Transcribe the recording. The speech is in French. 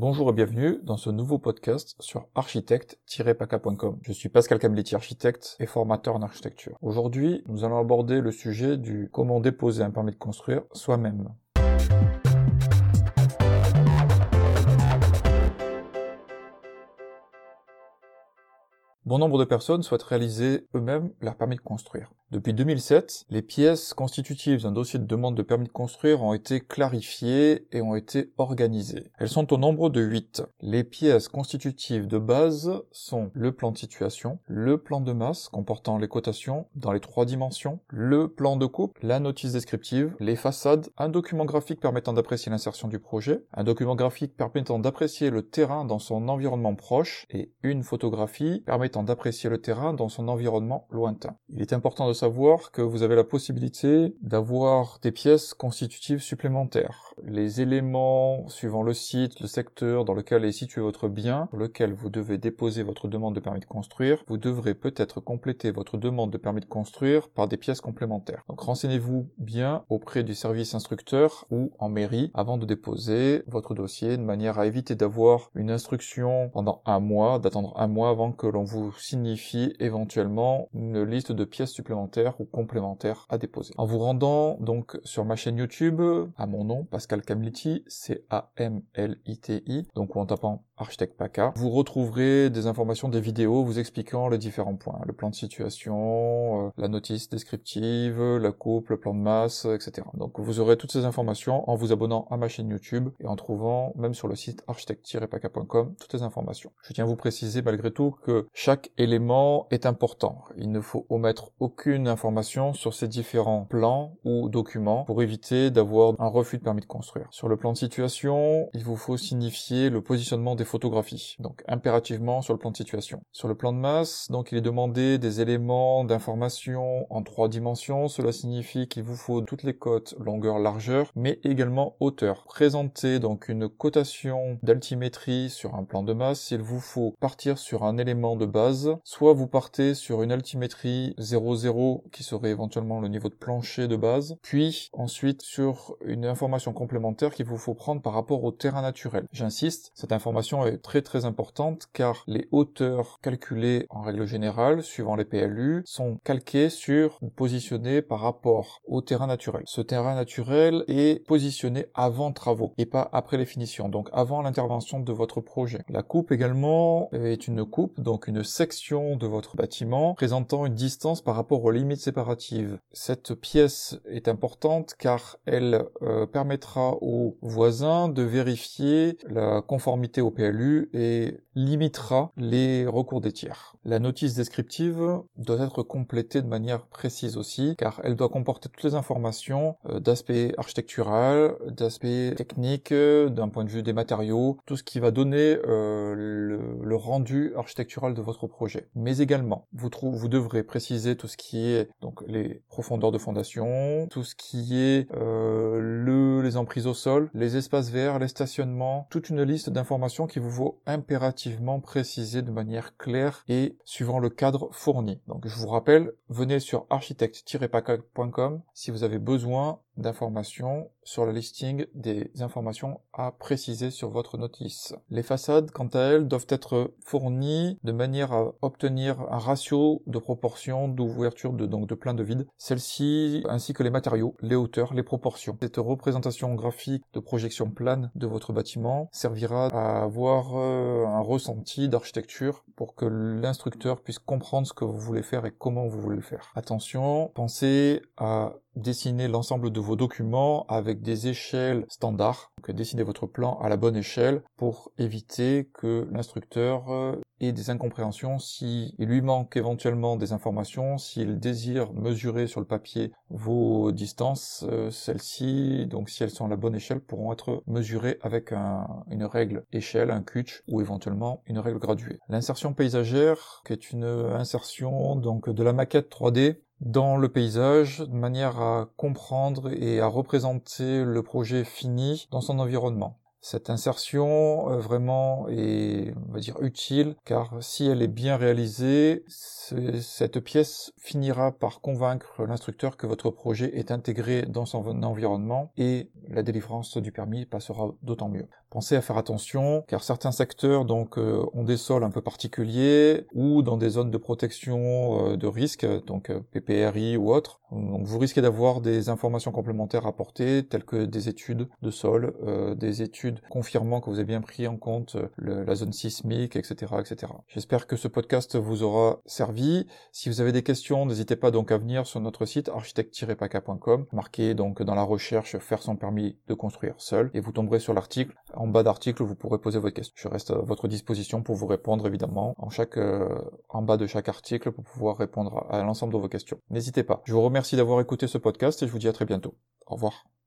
Bonjour et bienvenue dans ce nouveau podcast sur architecte-paca.com. Je suis Pascal Camletti, architecte et formateur en architecture. Aujourd'hui, nous allons aborder le sujet du comment déposer un permis de construire soi-même. Bon nombre de personnes souhaitent réaliser eux-mêmes leur permis de construire. Depuis 2007, les pièces constitutives d'un dossier de demande de permis de construire ont été clarifiées et ont été organisées. Elles sont au nombre de 8. Les pièces constitutives de base sont le plan de situation, le plan de masse comportant les cotations dans les trois dimensions, le plan de coupe, la notice descriptive, les façades, un document graphique permettant d'apprécier l'insertion du projet, un document graphique permettant d'apprécier le terrain dans son environnement proche et une photographie permettant d'apprécier le terrain dans son environnement lointain. Il est important de savoir que vous avez la possibilité d'avoir des pièces constitutives supplémentaires. Les éléments suivant le site, le secteur dans lequel est situé votre bien, pour lequel vous devez déposer votre demande de permis de construire, vous devrez peut-être compléter votre demande de permis de construire par des pièces complémentaires. Donc renseignez-vous bien auprès du service instructeur ou en mairie avant de déposer votre dossier de manière à éviter d'avoir une instruction pendant un mois, d'attendre un mois avant que l'on vous signifie éventuellement une liste de pièces supplémentaires ou complémentaires à déposer. En vous rendant donc sur ma chaîne YouTube, à mon nom, Pascal Camliti, C-A-M-L-I-T-I, donc en tapant architecte PACA, vous retrouverez des informations, des vidéos vous expliquant les différents points, le plan de situation, euh, la notice descriptive, la coupe, le plan de masse, etc. Donc vous aurez toutes ces informations en vous abonnant à ma chaîne YouTube et en trouvant même sur le site architecte-paca.com toutes les informations. Je tiens à vous préciser malgré tout que chaque élément est important. Il ne faut omettre aucune information sur ces différents plans ou documents pour éviter d'avoir un refus de permis de construire. Sur le plan de situation, il vous faut signifier le positionnement des photographies, donc impérativement sur le plan de situation. Sur le plan de masse, donc il est demandé des éléments d'information en trois dimensions, cela signifie qu'il vous faut toutes les cotes longueur, largeur, mais également hauteur. Présenter donc une cotation d'altimétrie sur un plan de masse, il vous faut partir sur un élément de base, soit vous partez sur une altimétrie 0,0 qui serait éventuellement le niveau de plancher de base, puis ensuite sur une information complémentaire qu'il vous faut prendre par rapport au terrain naturel. J'insiste, cette information est très très importante car les hauteurs calculées en règle générale, suivant les PLU, sont calquées sur positionnées par rapport au terrain naturel. Ce terrain naturel est positionné avant travaux et pas après les finitions, donc avant l'intervention de votre projet. La coupe également est une coupe, donc une section de votre bâtiment présentant une distance par rapport aux limites séparatives. Cette pièce est importante car elle euh, permettra aux voisins de vérifier la conformité au PLU et limitera les recours des tiers. La notice descriptive doit être complétée de manière précise aussi, car elle doit comporter toutes les informations euh, d'aspect architectural, d'aspect technique, d'un point de vue des matériaux, tout ce qui va donner euh, le, rendu architectural de votre projet. Mais également, vous, vous devrez préciser tout ce qui est donc les profondeurs de fondation, tout ce qui est euh, le, les emprises au sol, les espaces verts, les stationnements, toute une liste d'informations qui vous faut impérativement préciser de manière claire et suivant le cadre fourni. Donc je vous rappelle, venez sur architecte-paca.com si vous avez besoin d'informations sur le listing des informations à préciser sur votre notice. Les façades, quant à elles, doivent être fournies de manière à obtenir un ratio de proportion d'ouverture de, donc de plein de vide. Celles-ci, ainsi que les matériaux, les hauteurs, les proportions. Cette représentation graphique de projection plane de votre bâtiment servira à avoir euh, un ressenti d'architecture pour que l'instructeur puisse comprendre ce que vous voulez faire et comment vous voulez le faire. Attention, pensez à dessiner l'ensemble de vos documents avec des échelles standards. Donc dessinez votre plan à la bonne échelle pour éviter que l'instructeur euh, ait des incompréhensions s'il lui manque éventuellement des informations, s'il désire mesurer sur le papier vos distances, euh, celles-ci, donc si elles sont à la bonne échelle, pourront être mesurées avec une règle échelle, un CUTCH ou éventuellement une règle graduée. L'insertion paysagère, qui est une insertion donc de la maquette 3D dans le paysage de manière à comprendre et à représenter le projet fini dans son environnement. Cette insertion euh, vraiment est, on va dire, utile car si elle est bien réalisée, cette pièce finira par convaincre l'instructeur que votre projet est intégré dans son environnement et la délivrance du permis passera d'autant mieux. Pensez à faire attention, car certains secteurs donc euh, ont des sols un peu particuliers ou dans des zones de protection euh, de risque, donc PPRI ou autres. Donc vous risquez d'avoir des informations complémentaires à apporter, telles que des études de sol, des études confirmant que vous avez bien pris en compte la zone sismique, etc., etc. J'espère que ce podcast vous aura servi. Si vous avez des questions, n'hésitez pas donc à venir sur notre site architecte-paca.com, marquez donc dans la recherche faire son permis de construire seul, et vous tomberez sur l'article en bas d'article, vous pourrez poser votre question. Je reste à votre disposition pour vous répondre évidemment en chaque euh, en bas de chaque article pour pouvoir répondre à l'ensemble de vos questions. N'hésitez pas. Je vous remercie d'avoir écouté ce podcast et je vous dis à très bientôt. Au revoir.